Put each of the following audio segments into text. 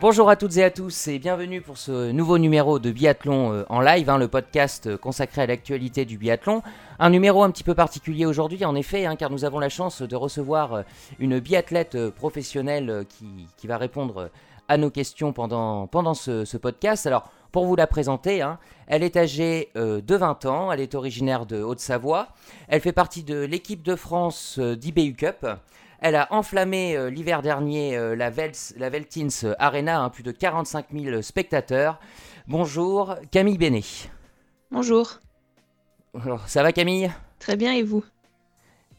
Bonjour à toutes et à tous et bienvenue pour ce nouveau numéro de Biathlon euh, en live, hein, le podcast euh, consacré à l'actualité du biathlon. Un numéro un petit peu particulier aujourd'hui en effet, hein, car nous avons la chance de recevoir euh, une biathlète professionnelle qui, va répondre à nos questions pendant, pendant ce, podcast. Alors pour vous la présenter, hein, elle est âgée de 20 ans, elle est originaire de Haute-Savoie, elle fait partie de l'équipe de France d'IBU Cup. Elle a enflammé euh, l'hiver dernier euh, la, Veltins Arena, hein, plus de 45 000 spectateurs. Bonjour, Camille Bénet. Bonjour. Alors, ça va Camille? Très bien et vous?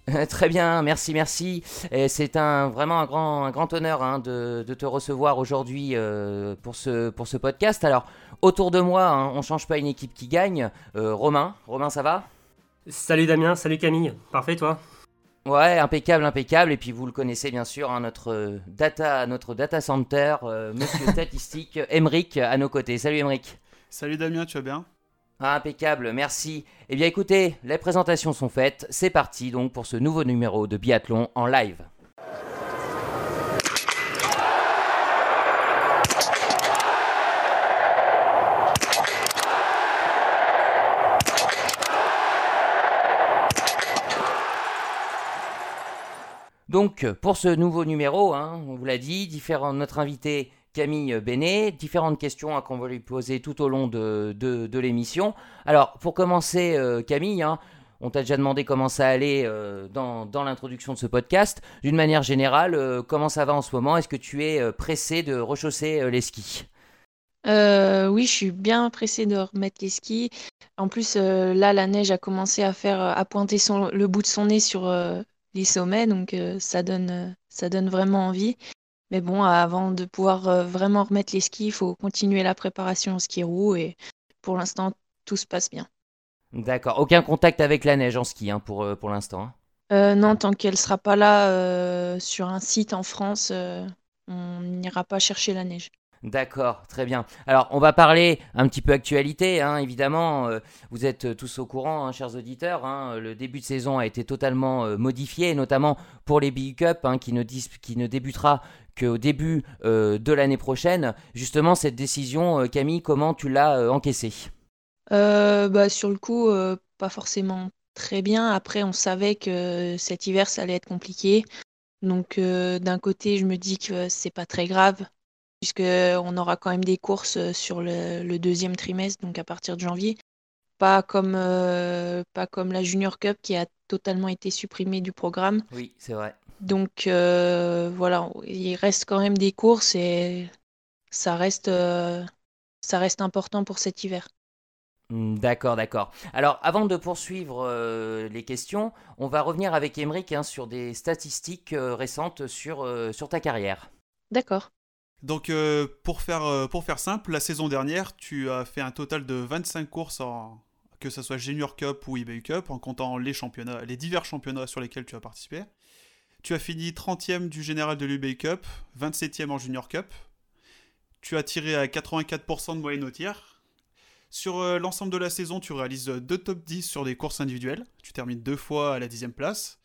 Très bien, merci, merci. C'est un, vraiment un grand, un grand honneur hein, de, te recevoir aujourd'hui euh, pour, ce, pour ce podcast. Alors, autour de moi, hein, on ne change pas une équipe qui gagne. Romain, Romain, ça va? Salut Damien, salut Camille. Parfait, toi? Ouais, impeccable, impeccable. Et puis vous le connaissez bien sûr, hein, notre euh, data, notre data center, euh, monsieur statistique, Emric à nos côtés. Salut Emric. Salut Damien, tu vas bien? Ah, Impeccable, merci. Eh bien écoutez, les présentations sont faites. C'est parti donc pour ce nouveau numéro de biathlon en live. Donc, pour ce nouveau numéro, hein, on vous l'a dit, notre invité Camille Bénet, différentes questions hein, qu'on va lui poser tout au long de, l'émission. Alors, pour commencer, euh, Camille, hein, on t'a déjà demandé comment ça allait euh, dans, l'introduction de ce podcast. D'une manière générale, euh, comment ça va en ce moment? Est-ce que tu es pressé de rechausser les skis? Oui, je suis bien pressé de remettre les skis. En plus, là, la neige a commencé à faire à pointer le bout de son nez sur, les sommets, donc euh, ça, donne, euh, ça donne vraiment envie. Mais bon, avant de pouvoir euh, vraiment remettre les skis, il faut continuer la préparation au ski roue et pour l'instant, tout se passe bien. D'accord. Aucun contact avec la neige en ski hein, pour, pour l'instant hein. Non, tant qu'elle ne sera pas là sur un site en France, on n'ira pas chercher la neige. D'accord, très bien. Alors, on va parler un petit peu actualité, hein, évidemment. Euh, vous êtes tous au courant, hein, chers auditeurs. Hein, le début de saison a été totalement euh, modifié, notamment pour les BU Cup, qui ne, débutera qu'au début euh, de l'année prochaine. Justement, cette décision, Camille, comment tu l'as encaissée? Bah, Sur le coup, pas forcément très bien. Après, on savait que cet hiver, ça allait être compliqué. Donc, d'un côté, je me dis que c'est pas très grave puisqu'on aura quand même des courses euh, sur le, deuxième trimestre, donc à partir de janvier. Pas comme, euh, pas comme la Junior Cup qui a totalement été supprimée du programme. Oui, c'est vrai. Donc euh, voilà, il reste quand même des courses et ça reste, ça reste important pour cet hiver. Hmm, d'accord, d'accord. Alors, avant de poursuivre les questions, on va revenir avec Emeric hein, sur des statistiques récentes sur, sur ta carrière. D'accord. Donc euh, pour, faire, euh, pour faire simple, la saison dernière, tu as fait un total de 25 courses, que ce soit Junior Cup ou eBay Cup, en comptant les, championnats, les divers championnats sur lesquels tu as participé. Tu as fini 30e du général de l'eBay Cup, 27e en Junior Cup. Tu as tiré à 84% de moyenne au tir. Sur euh, l'ensemble de la saison, tu réalises deux top 10 sur des courses individuelles. Tu termines deux fois à la 10e place.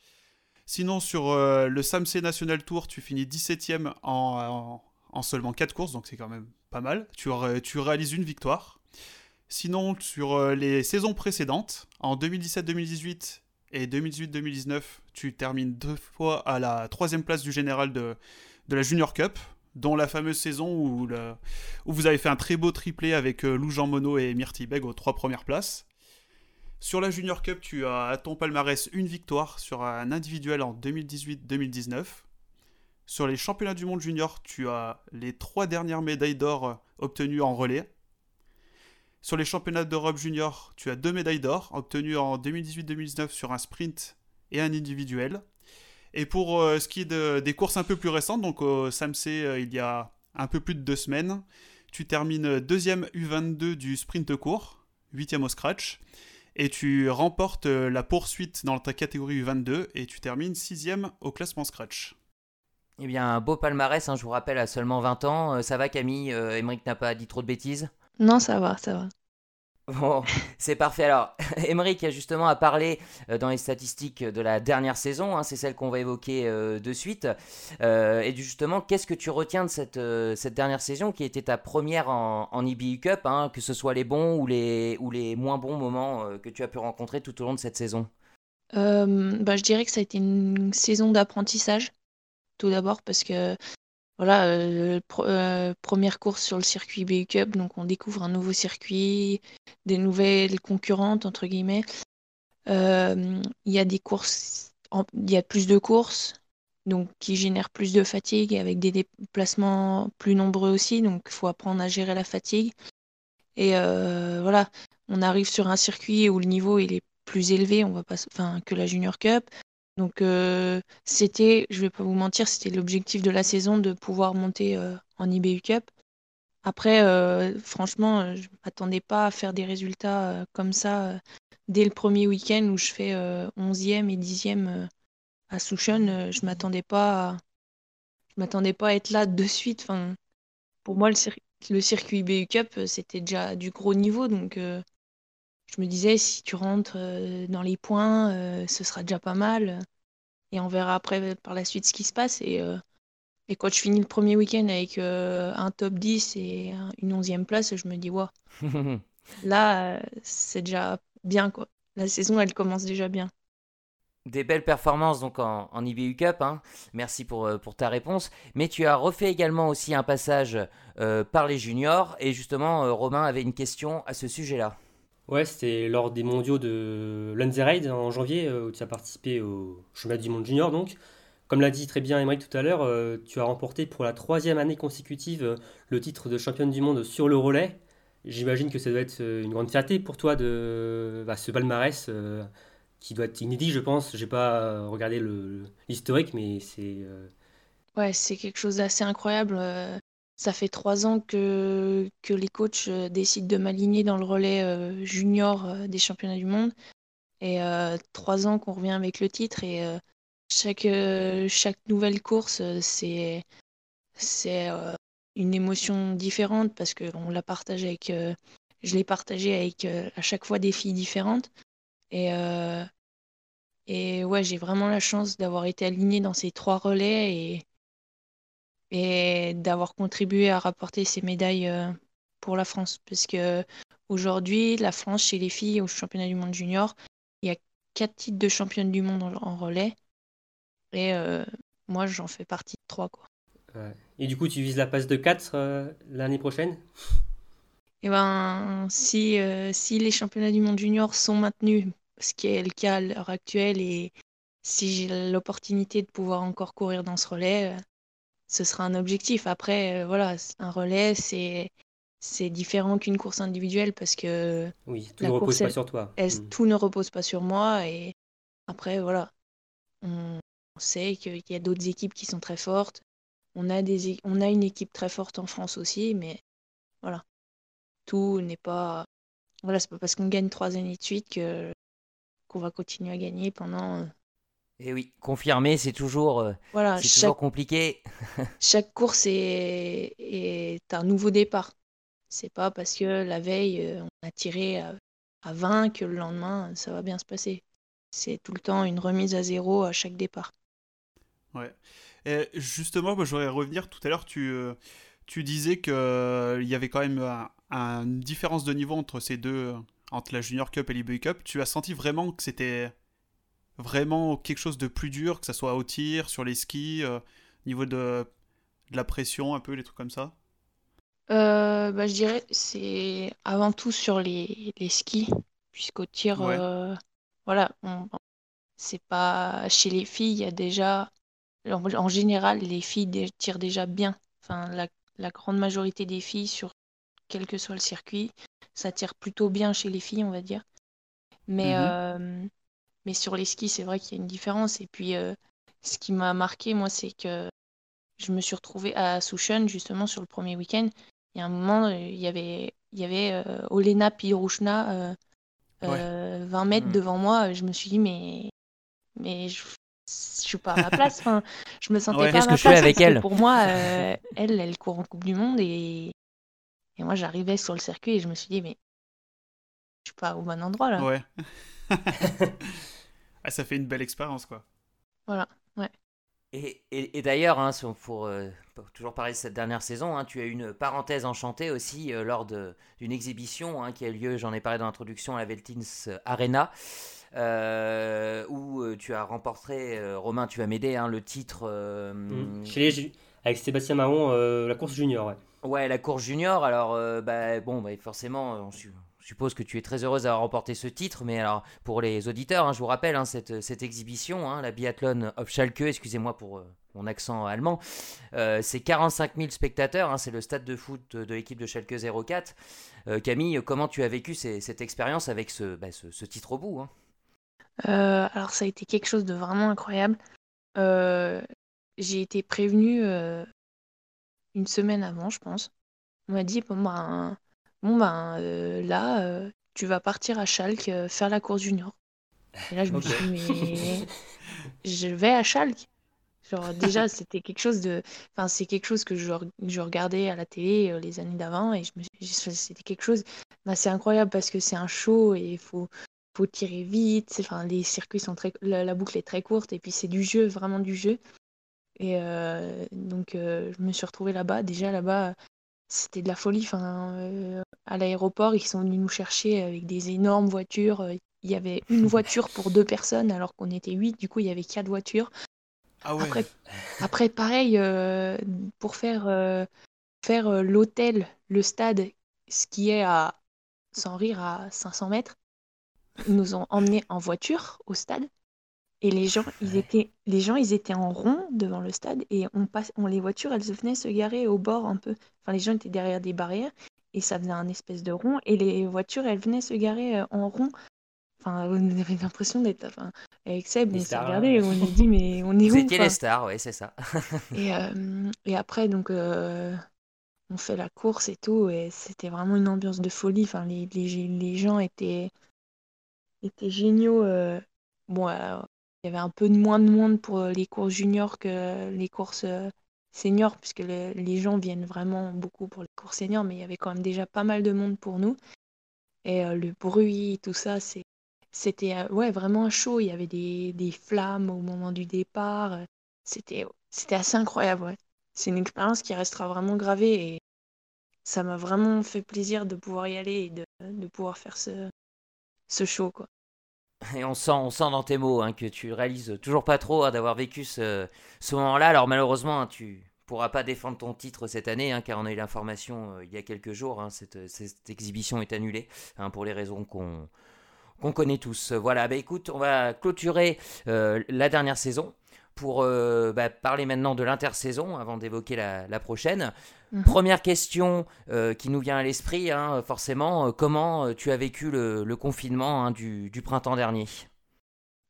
Sinon, sur le SAMC National Tour, tu finis 17e en, en seulement 4 courses, donc c'est quand même pas mal. Tu, réalises une victoire. Sinon, sur euh, les saisons précédentes, en 2017-2018 et 2018-2019, tu termines deux fois à la troisième place du général de, la Junior Cup, dont la fameuse saison où vous avez fait un très beau triplé avec euh, Lou Jean Monod et Myrtille Beg aux trois premières places. Sur la Junior Cup, tu as à ton palmarès une victoire sur un individuel en 2018-2019. Sur les championnats du monde junior, tu as les trois dernières médailles d'or euh, obtenues en relais. Sur les championnats d'Europe junior, tu as deux médailles d'or obtenues en 2018-2019 sur un sprint et un individuel. Et pour euh, ce qui est des courses un peu plus récentes, donc au SAMC euh, il y a un peu plus de deux semaines, tu termines deuxième U22 du sprint court, huitième au scratch, et tu remportes la poursuite dans ta catégorie U22 et tu termines sixième au classement scratch. Eh bien, un beau palmarès, hein, je vous rappelle, à seulement 20 ans. Euh, ça va Camille euh, n'a pas dit trop de bêtises Non, ça va, ça va. Bon, c'est parfait. Alors, Emeric a justement à parler euh, dans les statistiques de la dernière saison, hein, c'est celle qu'on va évoquer euh, de suite. Et justement, qu'est-ce que tu retiens de cette, cette dernière saison qui était ta première en, en EBU Cup, hein, que ce soit les bons ou les, ou les moins bons moments que tu as pu rencontrer tout au long de cette saison? Bah, Je dirais que ça a été une saison d'apprentissage, tout d'abord, parce que voilà, première course sur le circuit BU Cup, donc on découvre un nouveau circuit, des nouvelles concurrentes, entre guillemets. Il y a des courses, il y a plus de courses, donc qui génèrent plus de fatigue, avec des déplacements plus nombreux aussi, donc il faut apprendre à gérer la fatigue. Et voilà, on arrive sur un circuit où le niveau est plus élevé, on va pas, enfin, que la Junior Cup. Donc euh, c'était, je vais pas vous mentir, c'était l'objectif de la saison de pouvoir monter euh, en IBU Cup. Après, euh, franchement, je m'attendais pas à faire des résultats comme ça dès le premier week-end où je fais 11e et 10e à Souchon. je m'attendais pas, je m'attendais pas à être là de suite. Enfin, pour moi, le, le circuit IBU Cup, c'était déjà du gros niveau, donc je me disais, si tu rentres euh, dans les points, euh, ce sera déjà pas mal. Et on verra après par la suite ce qui se passe. Et, euh, et quand je finis le premier week-end avec un top 10 et une onzième place, je me dis, waouh, là, c'est déjà bien. quoi. La saison, elle commence déjà bien. Des belles performances donc en, en IBU Cup, hein. merci pour, pour ta réponse. Mais tu as refait également aussi un passage par les juniors et justement Romain avait une question à ce sujet-là. Ouais, c'était lors des mondiaux de Lanzerheide en janvier, euh, où tu as participé au championnat du monde junior. Donc, comme l'a dit très bien Émeric tout à l'heure, euh, tu as remporté pour la troisième année consécutive euh, le titre de championne du monde sur le relais. J'imagine que ça doit être une grande fierté pour toi de bah, ce palmarès qui doit être inédit, je pense. J'ai pas regardé l'historique, mais c'est. Ouais, c'est quelque chose d'assez incroyable. Ça fait trois ans que, les coachs euh, décident de m'aligner dans le relais euh, junior euh, des championnats du monde. Et trois ans qu'on revient avec le titre. Et chaque, chaque nouvelle course, c'est une émotion différente parce que on l'a partagé avec, je l'ai partagé avec à chaque fois des filles différentes. Et, et ouais, j'ai vraiment la chance d'avoir été alignée dans ces trois relais et, et d'avoir contribué à rapporter ces médailles euh, pour la France. Parce que aujourd'hui, la France, chez les filles, au championnat du monde junior, il y a quatre titres de championne du monde en, relais. Et euh, moi, j'en fais partie de trois. Quoi. Et du coup, tu vises la passe de 4 euh, l'année prochaine? Eh ben, si, si les championnats du monde junior sont maintenus, ce qui est le cas à l'heure actuelle, et si j'ai l'opportunité de pouvoir encore courir dans ce relais, ce sera un objectif. Après, euh, voilà, un relais, c'est c'est différent qu'une course individuelle parce que oui, tout ne repose pas sur toi. Mm. Tout ne repose pas sur moi et après voilà, on, sait qu'il y a d'autres équipes qui sont très fortes. On a des on a une équipe très forte en France aussi, mais voilà, tout n'est pas voilà, c'est pas parce qu'on gagne trois années de suite que qu'on va continuer à gagner pendant et eh oui, confirmer, c'est toujours, euh, voilà, c'est toujours compliqué. chaque course est, est, un nouveau départ. C'est pas parce que la veille, euh, on a tiré à, 20 que le lendemain, ça va bien se passer. C'est tout le temps une remise à zéro à chaque départ. Ouais. Et justement, je voudrais revenir. Tout à l'heure, tu, euh, tu disais qu'il y avait quand même une différence de niveau entre ces deux, entre la Junior Cup et l'eBay Cup. Tu as senti vraiment que c'était vraiment quelque chose de plus dur, que ça soit au tir, sur les skis, euh, niveau de, de, la pression, un peu, les trucs comme ça? Euh, bah, Je dirais c'est avant tout sur les, les skis, puisqu'au tir, euh, voilà, c'est pas chez les filles, il y a déjà, en, général, les filles tirent déjà bien. Enfin, la, la, grande majorité des filles, sur quel que soit le circuit, ça tire plutôt bien chez les filles, on va dire. Mais mmh mais sur les skis, c'est vrai qu'il y a une différence. Et puis, euh, ce qui m'a marqué, moi, c'est que je me suis retrouvée à Souchon, justement, sur le premier week-end. Il y a un moment, il y avait, il y avait euh, Olena Pirouchna, 20 euh, mètres mm. devant moi. Je me suis dit, mais, mais je, ne suis pas à ma place. Enfin, je me sentais pas à ma place. avec elle? Pour moi, elle, elle court en Coupe du Monde et, et moi, j'arrivais sur le circuit et je me suis dit, mais suis pas au bon endroit là. Ouais. ah, ça fait une belle expérience, quoi. Voilà, ouais. Et, et, d'ailleurs, hein, pour, toujours parler de cette dernière saison, hein, tu as eu une parenthèse enchantée aussi lors d'une exhibition hein, qui a eu lieu, j'en ai parlé dans l'introduction, à la Veltins Arena. Euh, où euh, tu as remporté, euh, Romain, tu vas m'aider, hein, le titre. Mmh. Chez avec Sébastien Marron, la course junior. Ouais. ouais, la course junior. Alors, bah, bon, bah, forcément, on suppose que tu es très heureuse d'avoir remporté ce titre, mais alors pour les auditeurs, hein, je vous rappelle hein, cette, cette, exhibition, hein, la biathlon of Schalke, excusez-moi pour mon accent allemand, c'est 45 000 spectateurs, c'est le stade de foot de l'équipe de Schalke 04. Camille, comment tu as vécu cette expérience avec ce, bah, ce, ce, titre au bout euh, alors ça a été quelque chose de vraiment incroyable. Euh, j'ai été prévenue euh, une semaine avant, je pense. On m'a dit bon ben, bon ben là tu vas partir à Schalke faire la course junior. Et là je me suis dit mais je vais à Schalke. Genre déjà c'était quelque chose de, enfin c'est quelque chose que je, je, regardais à la télé les années d'avant et je me c'était quelque chose d'assez incroyable parce que c'est un show et il faut faut tirer vite. Enfin, les circuits sont très, la, boucle est très courte et puis c'est du jeu, vraiment du jeu. Et euh, donc euh, je me suis retrouvée là-bas. Déjà là-bas, c'était de la folie. Enfin, euh, à l'aéroport, ils sont venus nous chercher avec des énormes voitures. Il y avait une voiture pour deux personnes alors qu'on était huit. Du coup, il y avait quatre voitures. Ah ouais. après, après, pareil, pour faire, faire l'hôtel, le stade, ce qui est à, sans rire, à 500 mètres, nous ont emmenés en voiture au stade. Et les gens, ils étaient, les gens, ils étaient en rond devant le stade et on passe, on, les voitures, elles venaient se garer au bord un peu. Enfin, les gens étaient derrière des barrières et ça faisait un espèce de rond et les voitures, elles venaient se garer euh, en rond. Enfin, on avait l'impression d'être, enfin, avec Seb, on s'est regardé, on a dit mais on est Vous où étiez les stars, oui, c'est ça. et, euh, et après, donc, euh, on fait la course et tout et c'était vraiment une ambiance de folie. Enfin, les, les, les gens étaient étaient géniaux. Euh, bon, euh, il y avait un peu moins de monde pour euh, les courses juniors que les courses seniors, puisque les gens viennent vraiment beaucoup pour les courses seniors, mais il y avait quand même déjà pas mal de monde pour nous. Et le bruit, tout ça, c'était ouais, vraiment show. Il y avait des, flammes au moment du départ. C'était, c'était assez incroyable. Ouais. C'est une expérience qui restera vraiment gravée et ça m'a vraiment fait plaisir de pouvoir y aller et de, pouvoir faire ce, ce show. Quoi. Et on sent, on sent dans tes mots hein, que tu réalises toujours pas trop hein, d'avoir vécu ce, moment-là. Alors malheureusement, hein, tu pourras pas défendre ton titre cette année, car on a eu l'information euh, il y a quelques jours. Cette, exhibition est annulée pour les raisons qu'on qu'on connaît tous. Voilà, bah écoute, on va clôturer euh, la dernière saison pour euh, bah, parler maintenant de l'intersaison avant d'évoquer la, prochaine. Mhm. Première question euh, qui nous vient à l'esprit, hein, forcément, euh, comment tu as vécu le, confinement hein, du, printemps dernier?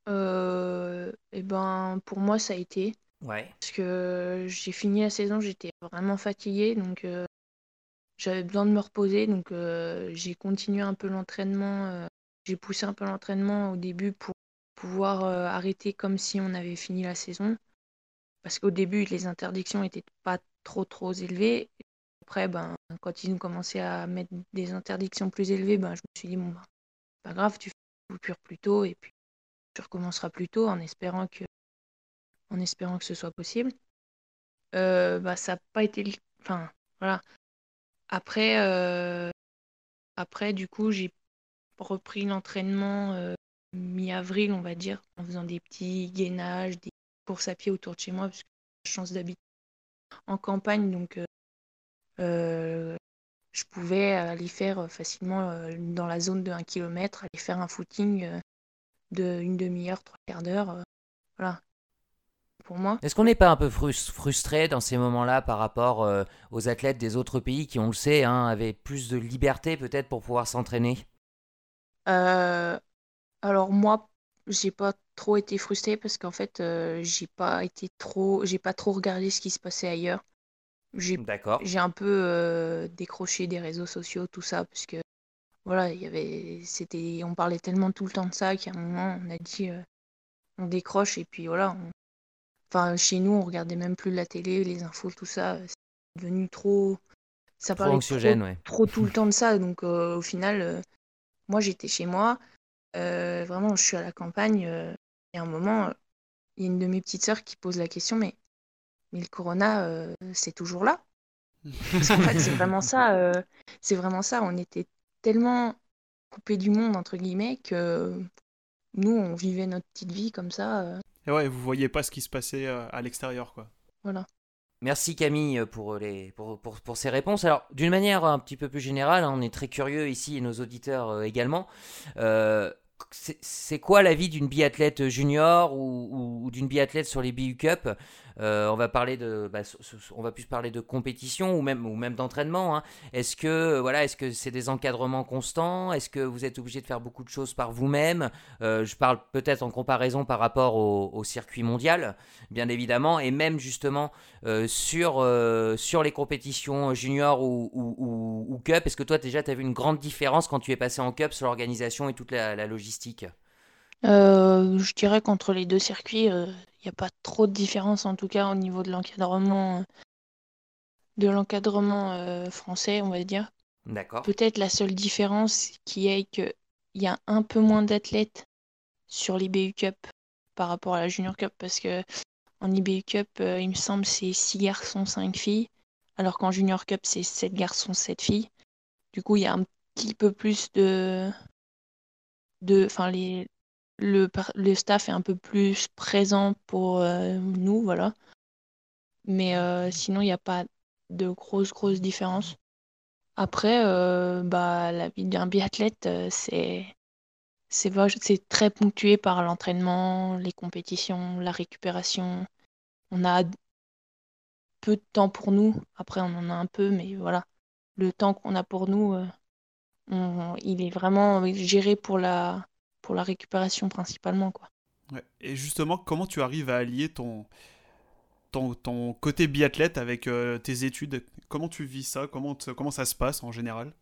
Eh ben, pour moi, ça a été. Ouais. Parce que j'ai fini la saison, j'étais vraiment fatiguée, donc j'avais besoin de me reposer, donc j'ai continué un peu l'entraînement. j'ai poussé un peu l'entraînement au début pour pouvoir euh, arrêter comme si on avait fini la saison. Parce qu'au début, les interdictions n'étaient pas trop trop élevées. Après, ben, quand ils ont commencé à mettre des interdictions plus élevées, ben, je me suis dit, bon, ben, pas grave, tu fais coupure plus tôt et puis tu recommenceras plus tôt en espérant que, en espérant que ce soit possible. Euh, bah, ça n'a pas été. Enfin, voilà. Après, euh, après, du coup, j'ai repris l'entraînement mi-avril, on va dire, en faisant des petits gainages, des courses à pied autour de chez moi, parce que j'ai la chance d'habiter en campagne, donc euh, euh, je pouvais aller faire facilement euh, dans la zone de 1 km, aller faire un footing de une demi-heure, trois quarts d'heure. voilà. Pour moi. Est-ce qu'on n'est pas un peu frustré dans ces moments-là par rapport aux athlètes des autres pays qui, on le sait, hein, avaient plus de liberté peut-être pour pouvoir s'entraîner? Alors moi, j'ai pas trop été frustrée parce qu'en fait, euh, j'ai pas été trop, j'ai pas trop regardé ce qui se passait ailleurs. J'ai, D'accord. j'ai un peu euh, décroché des réseaux sociaux, tout ça, parce que voilà, il y avait, c'était, on parlait tellement tout le temps de ça qu'à un moment, on a dit, euh, on décroche et puis voilà. Enfin, chez nous, on regardait même plus la télé, les infos, tout ça. C'est devenu trop, ça parlait trop, trop tout le temps de ça, donc au final moi, j'étais chez moi. Vraiment, je suis à la campagne. et à un moment, il y a une de mes petites sœurs qui pose la question, mais, mais le corona, c'est toujours là? Parce qu'en fait, c'est vraiment ça. c'est vraiment ça. On était tellement coupé du monde, entre guillemets, que nous, on vivait notre petite vie comme ça. Et ouais, vous voyez pas ce qui se passait à l'extérieur, quoi. Voilà. Merci Camille pour, les, pour, pour, pour ces réponses. Alors, d'une manière un petit peu plus générale, hein, on est très curieux ici et nos auditeurs euh, également. Euh, c'est quoi la vie d'une biathlète junior ou, d'une biathlète sur les BU Cup? Euh, on va parler de, bah, plus parler de compétition ou même, d'entraînement. Hein. Est-ce que voilà, est-ce que c'est des encadrements constants? Est-ce que vous êtes obligé de faire beaucoup de choses par vous-même? Euh, Je parle peut-être en comparaison par rapport au, circuit mondial, bien évidemment, et même justement euh, sur les compétitions junior ou, ou, cup. Est-ce que toi déjà tu as vu une grande différence quand tu es passé en cup sur l'organisation et toute la logistique? Euh, je dirais qu'entre les deux circuits, il euh, n'y a pas trop de différence, en tout cas au niveau de l'encadrement de l'encadrement euh, français, on va dire. D'accord. Peut-être la seule différence qui est qu'il y a un peu moins d'athlètes sur l'IBU Cup par rapport à la Junior Cup, parce que en IBU Cup, il me semble, c'est 6 garçons, 5 filles, alors qu'en Junior Cup, c'est 7 garçons, 7 filles. Du coup, il y a un petit peu plus de. Enfin, le staff est un peu plus présent pour euh, nous, voilà. Mais euh, sinon, il n'y a pas de grosses, grosses différences. Après, euh, bah, la vie d'un biathlète, c'est c'est très ponctué par l'entraînement, les compétitions, la récupération. On a peu de temps pour nous. Après, on en a un peu, mais voilà. Le temps qu'on a pour nous, il est vraiment géré pour la, pour la récupération principalement. Quoi. Et justement, comment tu arrives à allier ton, ton, ton côté biathlète avec euh, tes études? Comment tu vis ça? Comment, comment ça se passe en général?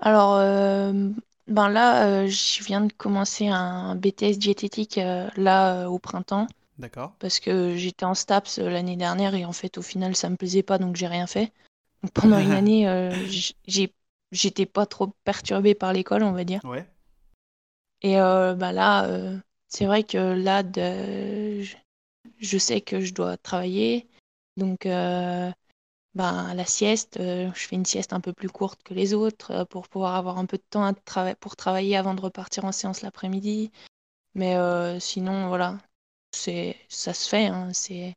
Alors, euh, ben là, euh, je viens de commencer un BTS diététique là au printemps. D'accord. Parce que j'étais en STAPS l'année dernière et en fait, au final, ça me plaisait pas donc j'ai rien fait. Donc, pendant une année, j'ai j'étais pas trop perturbée par l'école, on va dire. Ouais. Et euh, bah là, euh, c'est vrai que là, de... je sais que je dois travailler. Donc, euh, bah, la sieste, je fais une sieste un peu plus courte que les autres pour pouvoir avoir un peu de temps à pour travailler avant de repartir en séance l'après-midi. Mais sinon, voilà, ça se fait, hein, c'est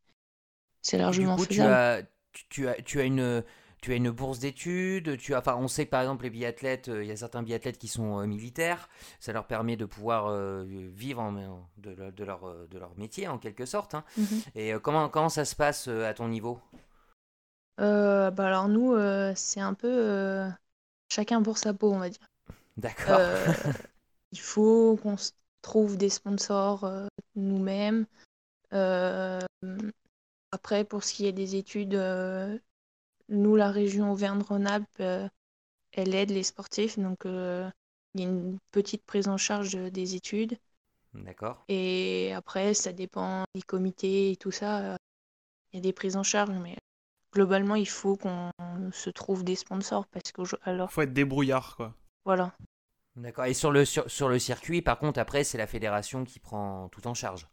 largement du coup, faisable. Tu as, tu, as, tu as une tu as une bourse d'études, tu as, enfin, on sait que par exemple les biathlètes, euh, il y a certains biathlètes qui sont euh, militaires, ça leur permet de pouvoir euh, vivre en, de, de, leur, de leur métier en quelque sorte. Hein. Mhm. Et comment, comment ça se passe à ton niveau? Bah Alors nous, c'est un peu chacun pour sa peau, on va dire. D'accord. il faut qu'on trouve des sponsors nous-mêmes. après, pour ce qui est des études, nous, la région Auvergne-Rhône-Alpes, euh, elle aide les sportifs. Donc, euh, il y a une petite prise en charge des études. D'accord. Et après, ça dépend des comités et tout ça. Il y a des prises en charge, mais globalement, il faut qu'on se trouve des sponsors parce que alors. Faut être débrouillard, quoi. Voilà. D'accord. Et sur le sur, sur, le circuit, par contre, après, c'est la fédération qui prend tout en charge.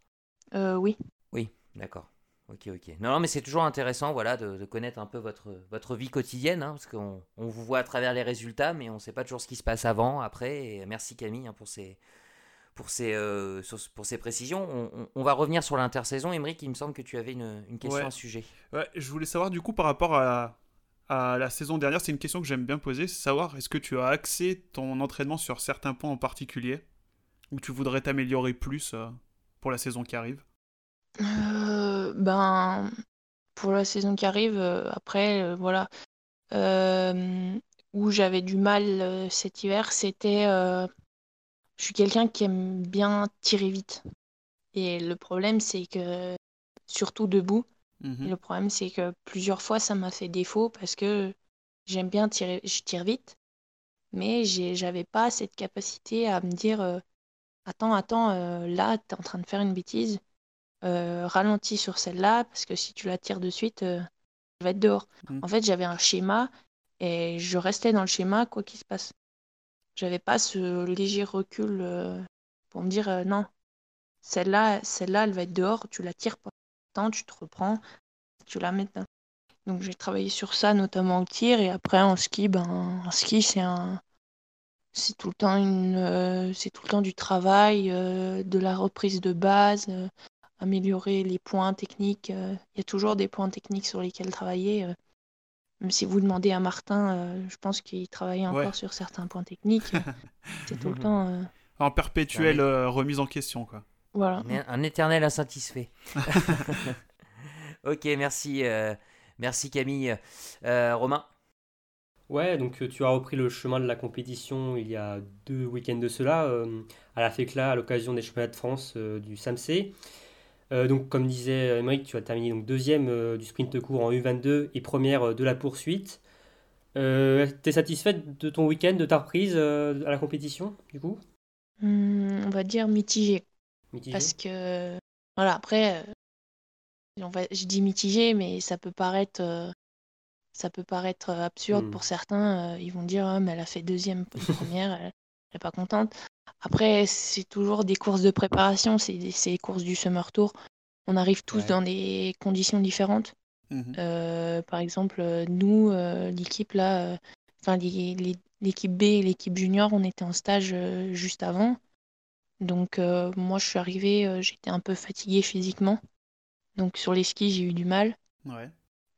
Euh, oui. Oui, d'accord. Ok, ok. Non, non mais c'est toujours intéressant voilà, de, connaître un peu votre, votre vie quotidienne, hein, parce qu'on on vous voit à travers les résultats, mais on ne sait pas toujours ce qui se passe avant, après. Et merci Camille hein, pour, ces, pour, ces, euh, pour ces précisions. On, va revenir sur l'intersaison. Émeric, il me semble que tu avais une, une question à ce sujet. Ouais, je voulais savoir du coup par rapport à, à la saison dernière, c'est une question que j'aime bien poser, c'est savoir est-ce que tu as axé ton entraînement sur certains points en particulier, ou tu voudrais t'améliorer plus euh, pour la saison qui arrive? Euh, ben, pour la saison qui arrive, euh, après, euh, voilà. où j'avais du mal cet hiver, c'était. je suis quelqu'un qui aime bien tirer vite. Et le problème, c'est que. Surtout debout. Mmh le problème, c'est que plusieurs fois, ça m'a fait défaut parce que j'aime bien tirer. Je tire vite. Mais j'avais pas cette capacité à me dire Attends, attends, là, t'es en train de faire une bêtise euh, ralentis sur celle-là, parce que si tu la tires de suite, euh, elle va être dehors. Mm. En fait, j'avais un schéma et je restais dans le schéma quoi qu'il se passe. j'avais pas ce léger recul pour me dire non, celle-là, celle-là, elle va être dehors, tu la tires pas temps, tu te reprends, tu la mets. Donc j'ai travaillé sur ça, notamment au tir, et après en ski, ben en ski c'est un c'est tout le temps une c'est tout le temps du travail, de la reprise de base, améliorer les points techniques. Il y a toujours des points techniques sur lesquels travailler. Même si vous demandez à Martin, je pense qu'il travaille encore sur certains points techniques. c'est tout le temps. En perpétuelle remise en question, quoi. Un, éternel insatisfait. ok, merci, euh, merci Camille. Euh, Romain? Ouais, donc euh, tu as repris le chemin de la compétition il y a deux week-ends de cela, à la FECLA, à l'occasion des championnats de France du SAMC. Donc, comme disait Émeric, tu as terminé donc, deuxième du sprint court en U22 et première de la poursuite. Euh, T'es satisfaite de ton week-end, de ta reprise à la compétition, du coup? Hmm, On va dire mitigé. Parce que, voilà, après, euh, on va, je dis mitigé, mais ça peut paraître, euh, ça peut paraître absurde mmh. pour certains. Euh, ils vont dire, «Ah, mais elle a fait deuxième, première, elle n'est pas contente. Après, c'est toujours des courses de préparation, c'est des courses du Summer Tour. On arrive tous dans des conditions différentes. Mmh par exemple, nous, l'équipe là, enfin l'équipe B et l'équipe junior, on était en stage juste avant. Donc euh, moi je suis arrivée, euh, j'étais un peu fatiguée physiquement. Donc sur les skis j'ai eu du mal. Ouais.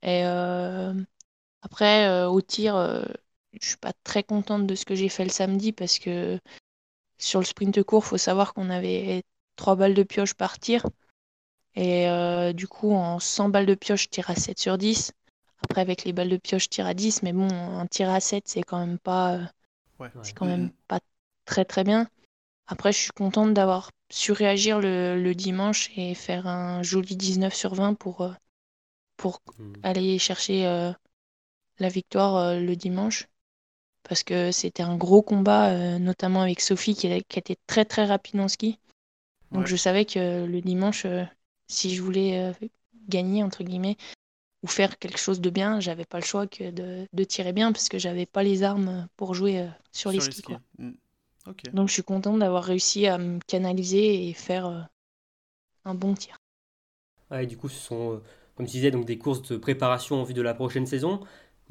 Et euh, après au tir, je suis pas très contente de ce que j'ai fait le samedi parce que sur le sprint court, faut savoir qu'on avait 3 balles de pioche par tir. Et du coup en 100 balles de pioche, je tire à 7 sur 10. Après avec les balles de pioche, je tire à 10, mais bon, un tir à 7, c'est quand même pas c'est quand même pas très très bien. Après, je suis contente d'avoir su réagir le, dimanche et faire un joli 19 sur 20 pour, euh, pour hmm. aller chercher euh, la victoire euh, le dimanche. Parce que c'était un gros combat, notamment avec Sophie qui, qui, était très très rapide en ski. Donc je savais que le dimanche, si je voulais gagner, entre guillemets, ou faire quelque chose de bien, j'avais pas le choix que de, tirer bien parce que j'avais pas les armes pour jouer sur, les skis. Hmm. Donc je suis contente d'avoir réussi à me canaliser et faire euh, un bon tir. Ouais, du coup, ce sont, euh, comme tu disais, donc des courses de préparation en vue de la prochaine saison.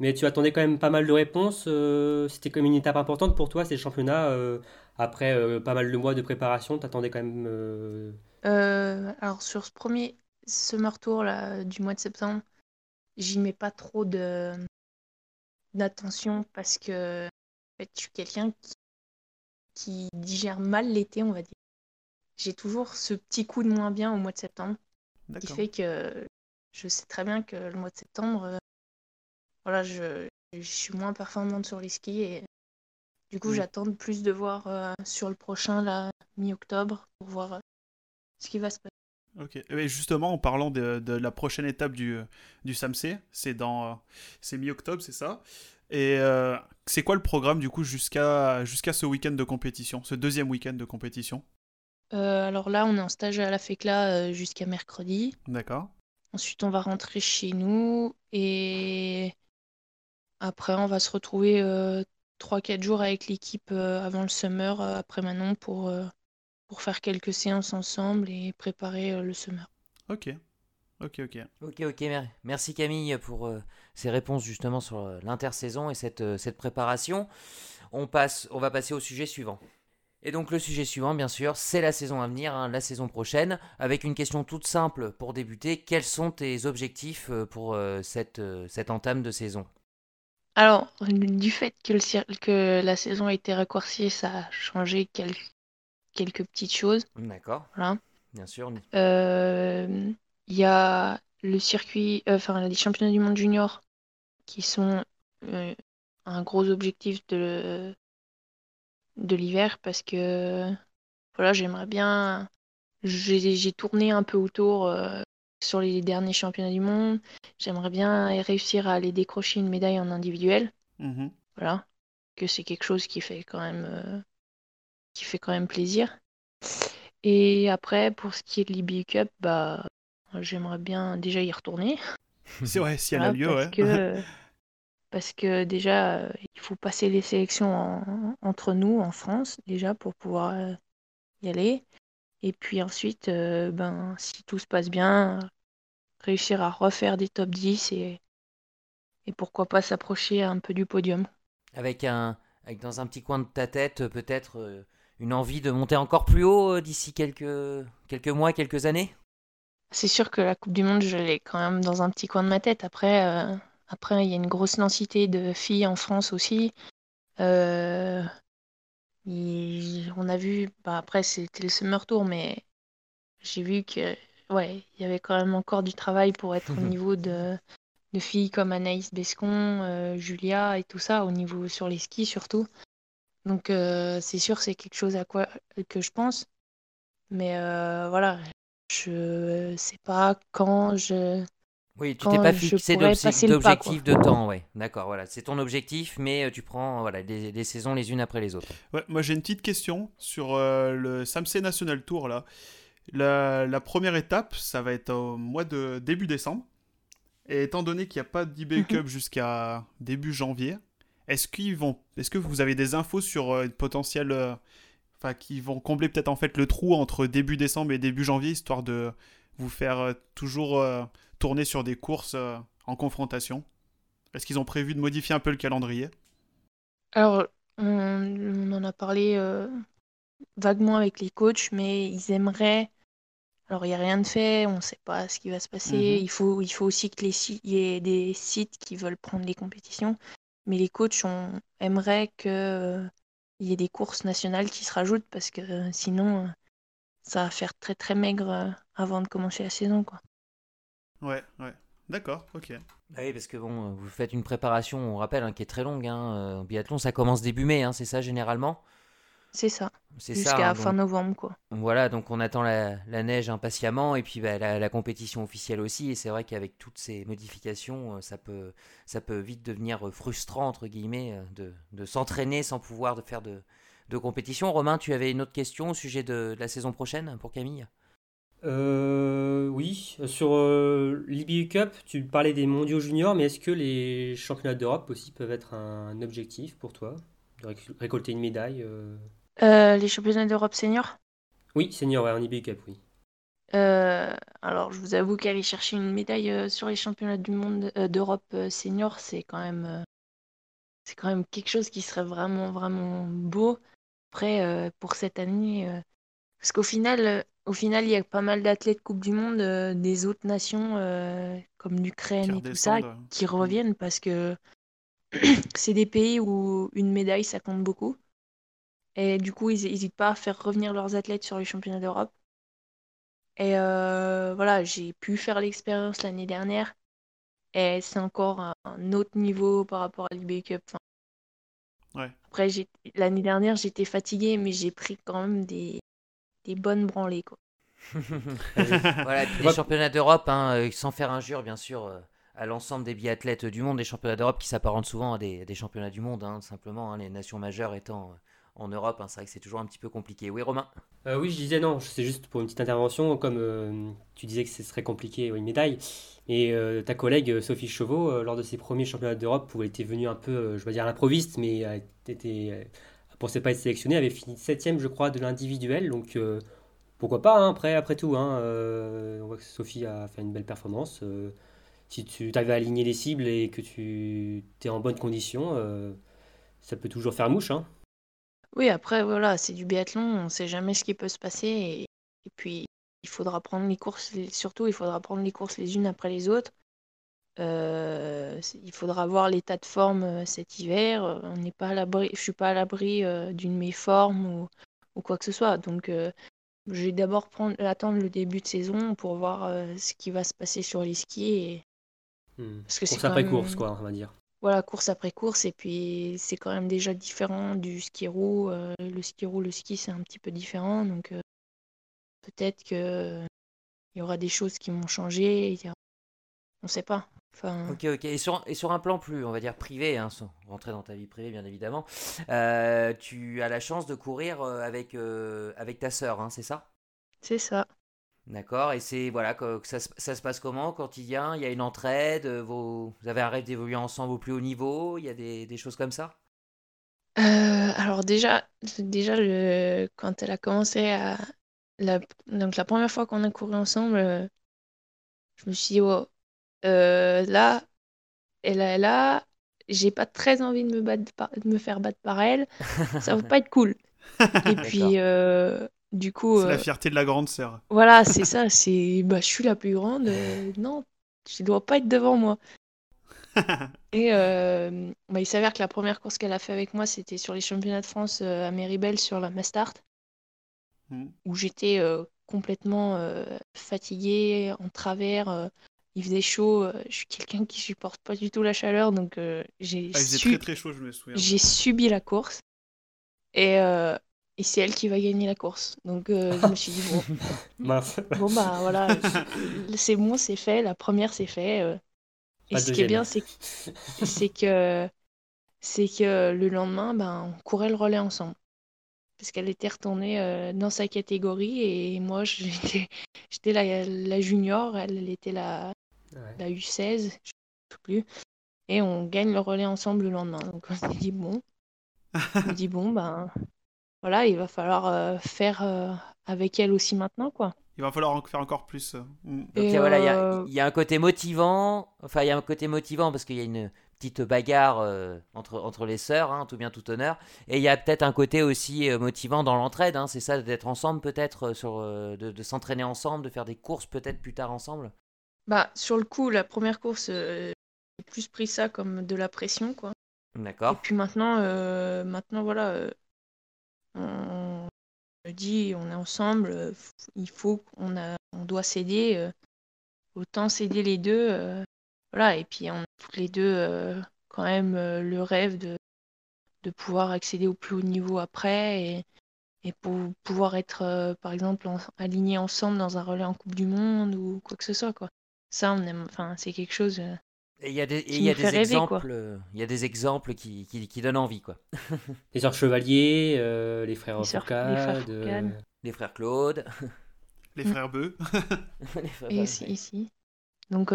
Mais tu attendais quand même pas mal de réponses. Euh, c'était comme une étape importante pour toi, ces championnats. après pas mal de mois de préparation, tu attendais quand même. alors, sur ce premier Summer Tour là, du mois de septembre, j'y mets pas trop de d'attention parce que en fait, je suis quelqu'un qui qui digère mal l'été, on va dire. J'ai toujours ce petit coup de moins bien au mois de septembre, qui fait que je sais très bien que le mois de septembre, euh, voilà, je, suis moins performante sur les skis et du coup, j'attends plus de voir euh, sur le prochain, la mi-octobre, pour voir euh, ce qui va se passer. Ok. Et justement, en parlant de, la prochaine étape du, du SAMC, c'est dans c'est mi-octobre, c'est ça? Et euh, c'est quoi le programme du coup jusqu'à jusqu'à ce week-end de compétition, ce deuxième week-end de compétition? Euh, Alors là, on est en stage à la FECLA jusqu'à mercredi. D'accord. Ensuite, on va rentrer chez nous et après, on va se retrouver 3-4 jours avec l'équipe avant le summer, après Manon, pour, pour faire quelques séances ensemble et préparer le summer. Ok. Ok, ok. Ok, ok. Merci Camille pour euh, ces réponses justement sur euh, l'intersaison et cette, euh, cette préparation. On, passe, on va passer au sujet suivant. Et donc le sujet suivant, bien sûr, c'est la saison à venir, hein, la saison prochaine, avec une question toute simple pour débuter. Quels sont tes objectifs pour cette, cette entame de saison? Alors, du fait que, le, que la saison a été raccourcie, ça a changé quelques, quelques petites choses. D'accord. Voilà. Bien sûr. Euh, il y a le circuit, euh, enfin les championnats du monde junior qui sont euh, un gros objectif de, de l'hiver parce que voilà, j'aimerais bien. J'ai tourné un peu autour euh, sur les derniers championnats du monde. J'aimerais bien réussir à aller décrocher une médaille en individuel. Mm-hmm. Voilà, que c'est quelque chose qui fait quand même qui fait quand même plaisir. Et après, pour ce qui est de l'IBU Cup, bah J'aimerais bien déjà y retourner. C'est vrai, si elle a lieu, ouais. Que, parce que déjà, il faut passer les sélections entre nous en France, déjà, pour pouvoir y aller. Et puis ensuite, ben, si tout se passe bien, réussir à refaire des top 10 et, et pourquoi pas s'approcher un peu du podium. Avec, un, avec dans un petit coin de ta tête, peut-être une envie de monter encore plus haut d'ici quelques, quelques mois, quelques années? C'est sûr que la Coupe du Monde, je l'ai quand même dans un petit coin de ma tête. Après, après, il y a une grosse densité de filles en France aussi. Euh, on a vu, bah, après c'était le Summer Tour, mais j'ai vu que ouais, il y avait quand même encore du travail pour être au niveau de, de filles comme Anaïs Bescon, euh, Julia et tout ça, au niveau sur les skis surtout. Donc euh, c'est sûr, c'est quelque chose à quoi que je pense. Mais voilà, je sais pas quand je oui, tu t'es pas fixé d'objectif de temps, ouais. D'accord, voilà, c'est ton objectif, mais euh, tu prends voilà les, saisons les unes après les autres. Ouais, moi j'ai une petite question sur euh, le Samsei National Tour là. La, première étape, ça va être au mois de début décembre. Et étant donné qu'il n'y a pas d'eBay Cup jusqu'à début janvier, est-ce qu'ils vont, est-ce que vous avez des infos sur euh, une potentielle, enfin qui vont combler peut-être en fait le trou entre début décembre et début janvier, histoire de vous faire toujours tourner sur des courses euh, en confrontation? Est-ce qu'ils ont prévu de modifier un peu le calendrier? Alors, on, en a parlé euh, vaguement avec les coachs, mais ils aimeraient. Alors, il n'y a rien de fait, on ne sait pas ce qui va se passer. Mhm. il, faut, il faut aussi qu'il y ait des sites qui veulent prendre les compétitions. Mais les coachs on, aimeraient qu'il euh, y ait des courses nationales qui se rajoutent parce que sinon, ça va faire très très maigre avant de commencer la saison. Quoi. Ouais, ouais. D'accord, ok. Bah oui, parce que bon, vous faites une préparation, on rappelle, hein, qui est très longue. Hein. biathlon, ça commence début mai, hein, c'est ça généralement? C'est ça. Jusqu'à fin novembre, quoi. Voilà, donc on attend la, neige impatiemment et puis bah, la, compétition officielle aussi. Et c'est vrai qu'avec toutes ces modifications, euh, ça peut, ça peut vite devenir frustrant, entre guillemets, euh, de, de s'entraîner sans pouvoir de faire de, de compétition. Romain, tu avais une autre question au sujet de la saison prochaine pour Camille? Euh, oui, sur euh, l'IBU Cup, tu parlais des mondiaux juniors, mais est-ce que les championnats d'Europe aussi peuvent être un, objectif pour toi De récolter une médaille euh? Les championnats d'Europe seniors? Oui, senior, ouais, en IBU Cup, oui. alors, je vous avoue qu'aller chercher une médaille sur les championnats du monde d'Europe senior, c'est quand même c'est quand même quelque chose qui serait vraiment vraiment beau. Après, pour cette année, parce qu'au final, au final, il y a pas mal d'athlètes Coupe du Monde euh, des autres nations, euh, comme l'Ukraine et tout ça, qui mm. reviennent parce que c'est des pays où une médaille, ça compte beaucoup. Et du coup, ils n'hésitent pas à faire revenir leurs athlètes sur les championnats d'Europe. Et euh, voilà, j'ai pu faire l'expérience l'année dernière. Et c'est encore un, autre niveau par rapport à l'IB Cup. ouais. Après, l'année dernière, j'étais fatiguée, mais j'ai pris quand même des, des bonnes branlées. Quoi. voilà, les championnats d'Europe, hein, euh, sans faire injure, bien sûr, euh, à l'ensemble des biathlètes du monde, des championnats d'Europe qui s'apparentent souvent à des, championnats du monde, hein, simplement, hein, les nations majeures étant euh, en Europe, c'est vrai que c'est toujours un petit peu compliqué. Oui, Romain? Oui, je disais non, c'est juste pour une petite intervention, comme tu disais que ce serait compliqué, une médaille, et ta collègue Sophie Chauveau, lors de ses premiers championnats d'Europe, où elle était venue un peu, je vais dire, à l'improviste, mais a été pensait pas être sélectionné, avait fini septième, je crois, de l'individuel. Donc euh, pourquoi pas, hein, après, après tout. Hein, euh, on voit que Sophie a fait une belle performance. Euh, si tu arrives à aligner les cibles et que tu es en bonne condition, ça peut toujours faire mouche. Hein. Oui, après, voilà, c'est du biathlon, on ne sait jamais ce qui peut se passer. Et, et, puis, il faudra prendre les courses, surtout, il faudra prendre les courses les unes après les autres. Euh, il faudra voir l'état de forme euh, cet hiver. Euh, on n'est pas à l'abri, je suis pas à l'abri d'une méforme ou, ou, quoi que ce soit. Donc, je vais d'abord prendre, attendre le début de saison pour voir ce qui va se passer sur les skis. Et... Hmm. Parce que course après course, quoi, on va dire. Voilà, course après course. Et puis, c'est quand même déjà différent du ski roue. le ski roue, le ski, c'est un petit peu différent. Donc, peut-être que il y aura des choses qui vont changer. On ne sait pas. Ok, ok. Et sur, et sur un plan plus, on va dire, privé, hein, sans rentrer dans ta vie privée, bien évidemment, euh, tu as la chance de courir euh, avec, euh, avec ta sœur, hein, c'est ça? C'est ça. D'accord, et c'est voilà que, ça, se passe comment quand il y a, il y a une entraide, vous avez un rêve d'évoluer ensemble au plus haut niveau, il y a des, choses comme ça? Alors déjà, déjà quand elle a commencé à... La, donc la première fois qu'on a couru ensemble, je me suis dit, oh, là, elle est là, j'ai pas très envie de me, battre de me faire battre par elle, ça va pas être cool. Et puis, euh, du coup. C'est la euh, fierté de la grande sœur. Voilà, c'est ça, c'est. Bah, je suis la plus grande, euh, non, tu dois pas être devant moi. Et bah, il s'avère que la première course qu'elle a fait avec moi, c'était sur les championnats de France à Méribel sur la Mastart, mmh. où j'étais complètement fatiguée, en travers il faisait chaud. Euh, je suis quelqu'un qui supporte pas du tout la chaleur, donc euh, j'ai ah, très très chaud, je me souviens. J'ai subi la course et, euh, et c'est elle qui va gagner la course. Donc je me suis dit bon, bon bah voilà, c'est bon, c'est fait. La première c'est fait. et ce qui est bien, c'est c'est que c'est que le lendemain, ben on courait le relais ensemble parce qu'elle était retournée dans sa catégorie et moi j'étais la, la, junior, elle, elle était la, la U16, je ne sais plus. Et on gagne le relais ensemble le lendemain. Donc on s'est dit, bon, on dit, bon, ben voilà, il va falloir euh, faire euh, avec elle aussi maintenant, quoi. Il va falloir faire encore plus. Euh. Donc voilà, il y, a un côté motivant. Enfin, il y a un côté motivant parce qu'il y a une petite bagarre entre, entre les sœurs, hein, tout bien, tout honneur. Et il y a peut-être un côté aussi motivant dans l'entraide. Hein, c'est ça, d'être ensemble peut-être, sur de s'entraîner ensemble, de faire des courses peut-être plus tard ensemble. Bah, sur le coup, la première course, euh, j'ai plus pris ça comme de la pression, quoi. D'accord. Et puis maintenant, euh, maintenant voilà, euh, on me dit, on est ensemble, il faut, on a, on doit s'aider, autant s'aider les deux, voilà. Et puis on a toutes les deux quand même le rêve de, de pouvoir accéder au plus haut niveau après et, et pour pouvoir être, par exemple, alignés ensemble dans un relais en Coupe du Monde ou quoi que ce soit, quoi. Ça, on aime, enfin, c'est quelque chose. Euh, et il y a des, y a des exemples, euh, il y a des exemples qui, qui, qui donnent envie, quoi. les sœurs Chevalier, euh, les frères Fourcade, les, frères Claude, les frères Beu. Et ici, ici. Donc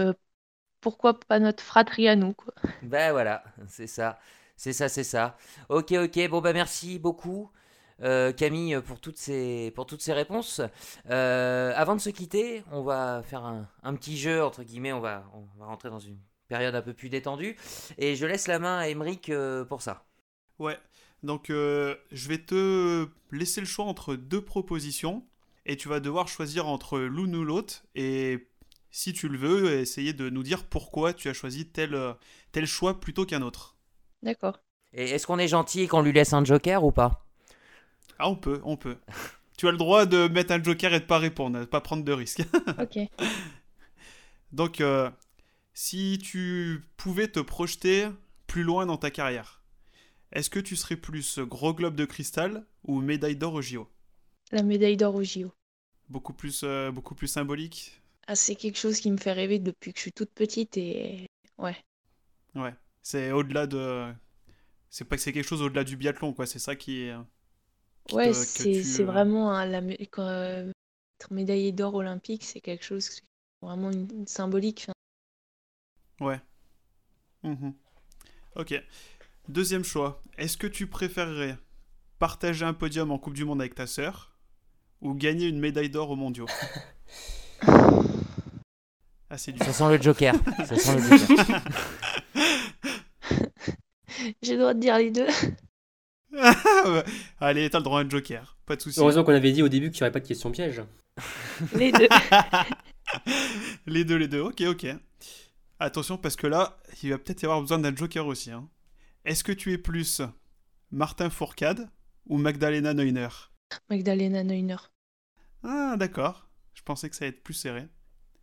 pourquoi pas notre fratrie à nous, quoi. Ben voilà, c'est ça, c'est ça, c'est ça. Ok, ok. Bon ben merci beaucoup. Euh, Camille pour toutes ces, pour toutes ces réponses. Euh, avant de se quitter, on va faire un, petit jeu, entre guillemets, on va, on va rentrer dans une période un peu plus détendue. Et je laisse la main à Emeric euh, pour ça. Ouais, donc je vais te laisser le choix entre deux propositions. Et tu vas devoir choisir entre l'une ou l'autre. Et si tu le veux, essayer de nous dire pourquoi tu as choisi tel, tel choix plutôt qu'un autre. D'accord. Et est-ce qu'on est gentil et qu'on lui laisse un joker ou pas? Ah, on peut, on peut. tu as le droit de mettre un joker et de pas répondre, de pas prendre de risques. ok. Donc, euh, si tu pouvais te projeter plus loin dans ta carrière, est-ce que tu serais plus gros globe de cristal ou médaille d'or au JO La médaille d'or au JO. Beaucoup plus, euh, beaucoup plus symbolique? Ah, C'est quelque chose qui me fait rêver depuis que je suis toute petite et ouais. Ouais, c'est au-delà de. C'est pas que c'est quelque chose au-delà du biathlon, quoi. C'est ça qui est. Ouais, c'est euh, vraiment la euh, être médaillé d'or olympique, c'est quelque chose vraiment une, symbolique. Ouais. Mmh ok. Deuxième choix. Est-ce que tu préférerais partager un podium en Coupe du Monde avec ta sœur ou gagner une médaille d'or aux mondiaux? Ah, Ça sent le Joker. Ça sent le Joker. J'ai le droit de dire les deux. Allez, t'as le droit à un joker, pas de soucis. Heureusement qu'on avait dit au début qu'il n'y aurait pas de question piège. les deux. les deux, les deux, ok, ok. Attention, parce que là, il va peut-être y avoir besoin d'un joker aussi. Hein. Est-ce que tu es plus Martin Fourcade ou Magdalena Neuner? Magdalena Neuner. Ah, d'accord. Je pensais que ça allait être plus serré.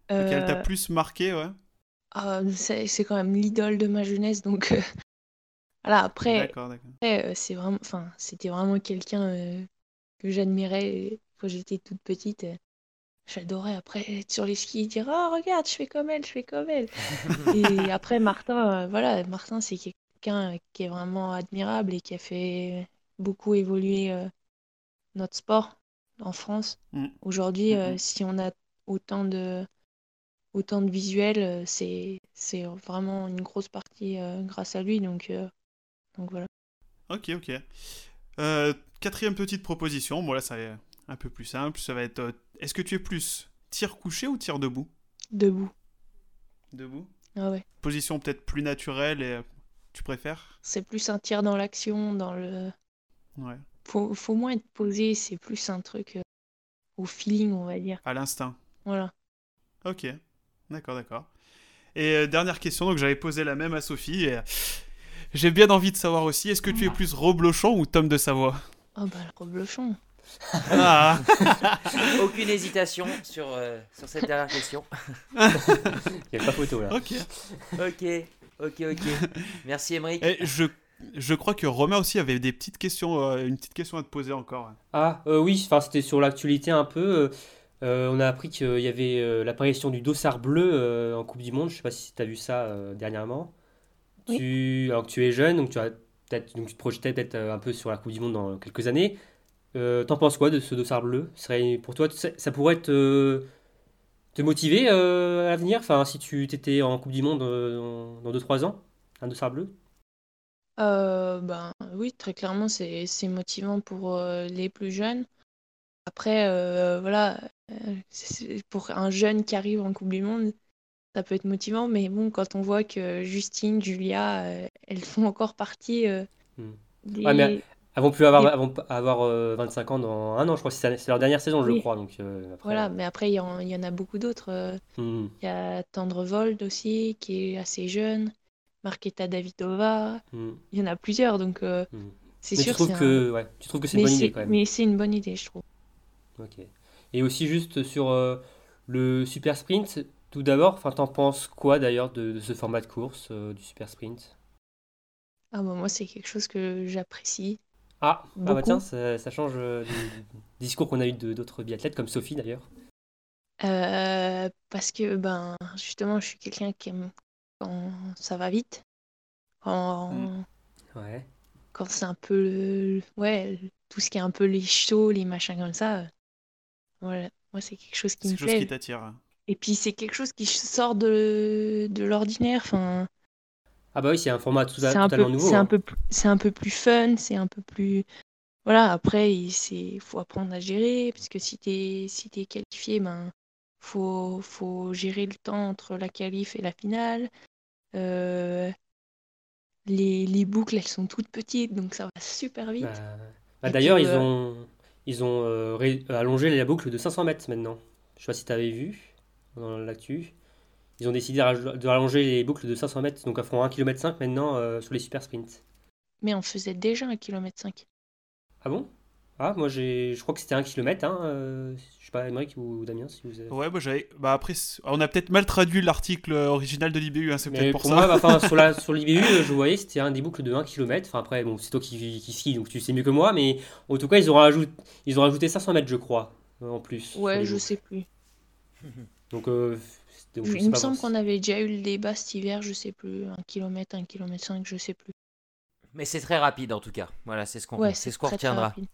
Elle t'a euh, plus marqué, ouais. Ah, c'est quand même l'idole de ma jeunesse, donc euh, voilà, après, euh, c'est vraiment, enfin, c'était vraiment quelqu'un euh, que j'admirais quand j'étais toute petite. Euh, j'adorais après être sur les skis dire Oh, regarde, je fais comme elle, je fais comme elle. et après, Martin, voilà, Martin, c'est quelqu'un qui est vraiment admirable et qui a fait beaucoup évoluer notre sport en France. Mm. Aujourd'hui, mm, mm. si on a autant de, autant de visuels, c'est vraiment une grosse partie grâce à lui. Donc, donc voilà. Ok, ok. quatrième petite proposition, bon là ça est un peu plus simple, ça va être est-ce que tu es plus tir couché ou tir debout? Debout. Debout? Ah ouais. Position peut-être plus naturelle et tu préfères? C'est plus un tir dans l'action, dans le. Ouais. Faut, faut moins être posé, c'est plus un truc euh, au feeling, on va dire. À l'instinct. Voilà. Ok. D'accord, d'accord. Et euh, dernière question, donc j'avais posé la même à Sophie. Et... J'ai bien envie de savoir aussi, est-ce que tu es plus Roblochon ou Tom de Savoie? Oh bah le Roblochon. Ah. Aucune hésitation sur, euh, sur cette dernière question. Il n'y a pas photo là. Ok. Ok, ok, ok. Merci Émeric. Et je, je crois que Romain aussi avait des petites questions, euh, une petite question à te poser encore. Ah euh, oui, enfin, c'était sur l'actualité un peu. on a appris qu'il y avait l'apparition du dossard bleu en Coupe du Monde. Je ne sais pas si tu as vu ça dernièrement. Tu, alors que tu es jeune, donc tu as donc tu te projetais peut-être un peu sur la Coupe du Monde dans quelques années. Euh, t'en penses quoi de ce dossard bleu? Serait, Pour toi, ça pourrait te, te motiver euh, à l'avenir enfin, Si tu étais en Coupe du Monde euh, dans 2-3 ans, un dossard bleu? Ben, Oui, très clairement, c'est motivant pour les plus jeunes. Après, voilà, pour un jeune qui arrive en Coupe du Monde, ça peut être motivant, mais bon, quand on voit que Justine, Julia, elles font encore partie hmm. des... Elles vont plus avoir, avoir 25 euh, ans dans un an, je crois c'est leur dernière saison, je crois. Donc, euh, Voilà, mais après, il y, en a beaucoup d'autres. Euh. Hmm. Il y a Tendrevold aussi, qui est assez jeune. Marketa Davidova. Hmm. Il y en a plusieurs, donc hmm. c'est sûr. Tu trouves, que, ouais, tu trouves que c'est une bonne idée quand même Mais c'est une bonne idée, je trouve. Ok. Et aussi, juste sur le super sprint, tout d'abord, enfin, t'en penses quoi d'ailleurs de, ce format de course, du super sprint? Ah, bah, Moi, c'est quelque chose que j'apprécie. Ah, ah bah tiens, ça, change euh, du, discours qu'on a eu d'autres biathlètes, comme Sophie d'ailleurs. Euh, parce que ben justement, je suis quelqu'un qui aime quand ça va vite, quand, hmm. ouais. quand c'est un peu ouais tout ce qui est un peu les shows, les machins comme ça. Euh, voilà, moi c'est quelque chose qui me plaît. quelque chose qui t'attire. Et puis c'est quelque chose qui sort de, de l'ordinaire. Enfin, ah bah oui, c'est un format tout à, totalement nouveau. C'est un, hein. peu, c'est un peu plus fun, c'est un peu plus... Voilà, après, il faut apprendre à gérer, parce que si t'es si es qualifié, ben faut, faut gérer le temps entre la qualif et la finale. Euh, les, les, boucles, elles sont toutes petites, donc ça va super vite. Bah, bah d'ailleurs, ils euh, ont, ils ont euh, allongé la boucle de 500 mètres maintenant. Je sais pas si tu avais vu dans l'actu ils ont décidé de rallonger les boucles de 500 mètres, donc elles font 1 km maintenant euh, sur les super sprints. Mais on faisait déjà 1 km. Ah bon? Ah, moi je crois que c'était 1 km. Hein, euh, je sais pas, Émeric ou, Damien, si vous avez. Ouais, bah, j'avais. Bah après, on a peut-être mal traduit l'article original de l'IBU, hein, c'est peut-être pour, ça. Moi, bah, sur, la, sur l'IBU, je voyais c'était un des boucles de 1 km. Enfin, après, bon, c'est toi qui, qui skie, donc tu sais mieux que moi, mais en tout cas, ils ont rajouté, ils ont rajouté 500 mètres, je crois, en plus. Ouais, je sais plus. Donc, euh, il me semble qu'on avait déjà eu le débat cet hiver, je sais plus, un kilomètre, un kilomètre 5, je sais plus. Mais c'est très rapide en tout cas. Voilà, c'est ce qu'on c'est ce qu'on retiendra. ok,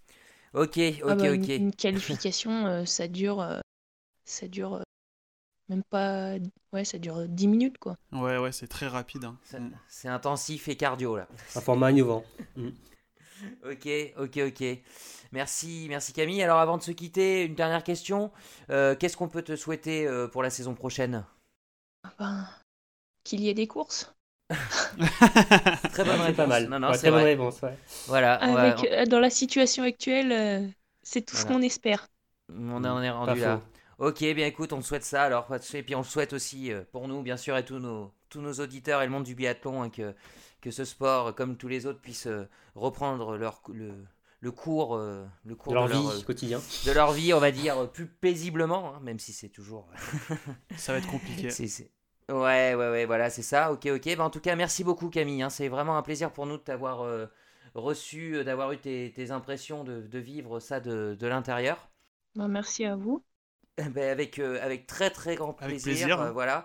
ok, ah bah, ok. Une, qualification, euh, ça dure, euh, ça dure euh, même pas, ouais, ça dure 10 minutes quoi. Ouais, ouais, c'est très rapide. Hein. Mm. C'est intensif et cardio là. Un format innovant. Ok, ok, ok. Merci, merci Camille. Alors avant de se quitter, une dernière question. Euh, qu'est-ce qu'on peut te souhaiter euh, pour la saison prochaine? Ah ben, Qu'il y ait des courses. très bonne réponse. Pas mal. Non, très bonne réponse. Voilà. Euh, dans la situation actuelle, c'est tout ce qu'on espère. On en est rendu là. Ok, bien écoute, on te souhaite ça alors. Et puis on le souhaite aussi pour nous, bien sûr, et tous nos, tous nos auditeurs et le monde du biathlon, hein, que, que ce sport, comme tous les autres, puisse reprendre leur, le, le cours, euh, le cours de leur vie euh, quotidien, de leur vie, on va dire plus paisiblement, hein, même si c'est toujours. ça va être compliqué. Ouais, ouais, ouais, voilà, c'est ça. Ok, ok. Bah, en tout cas, merci beaucoup Camille. Hein. c'est vraiment un plaisir pour nous de t'avoir euh, reçu, d'avoir eu tes, impressions de, vivre ça de, l'intérieur. Bah, merci à vous. Ben, avec, avec très très grand plaisir. voilà.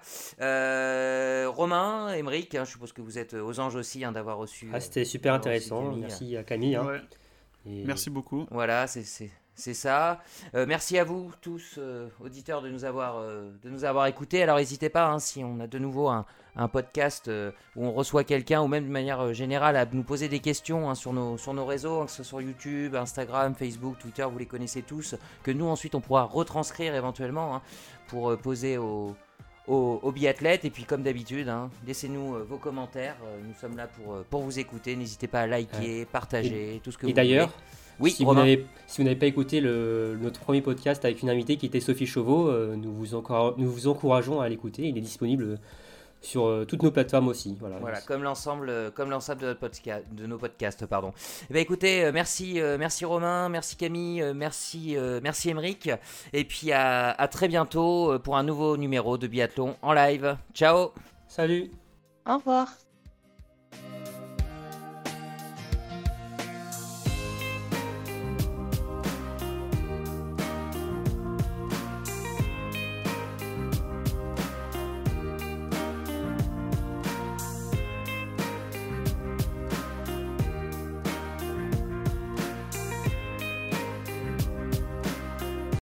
Romain, Émeric, hein, je suppose que vous êtes aux anges aussi hein, d'avoir reçu. Ah, c'était super intéressant. Merci à Camille. Merci beaucoup. Voilà, c'est C'est ça. Euh, merci à vous tous, euh, auditeurs, de nous avoir, euh, de nous avoir écoutés. Alors n'hésitez pas, hein, si on a de nouveau un, un podcast où on reçoit quelqu'un, ou même de manière générale, à nous poser des questions hein, sur, nos, sur nos réseaux, hein, que ce soit sur YouTube, Instagram, Facebook, Twitter, vous les connaissez tous, que nous ensuite on pourra retranscrire éventuellement pour poser aux, aux, biathlètes. Et puis comme d'habitude, laissez-nous vos commentaires. nous sommes là pour, pour vous écouter. N'hésitez pas à liker, partager, tout ce que vous voulez. Et d'ailleurs, oui, si, vous n'avez, si vous n'avez pas écouté le, notre premier podcast avec une invitée qui était Sophie Chauveau, euh, nous, vous nous vous encourageons à l'écouter. Il est disponible sur euh, toutes nos plateformes aussi. Voilà, voilà comme l'ensemble, comme l'ensemble de, notre podcast, de nos podcasts, pardon. Eh bien, écoutez, euh, merci, merci Romain, merci Camille, merci, merci Émeric, et puis à, à très bientôt pour un nouveau numéro de biathlon en live. Ciao. Salut. Au revoir.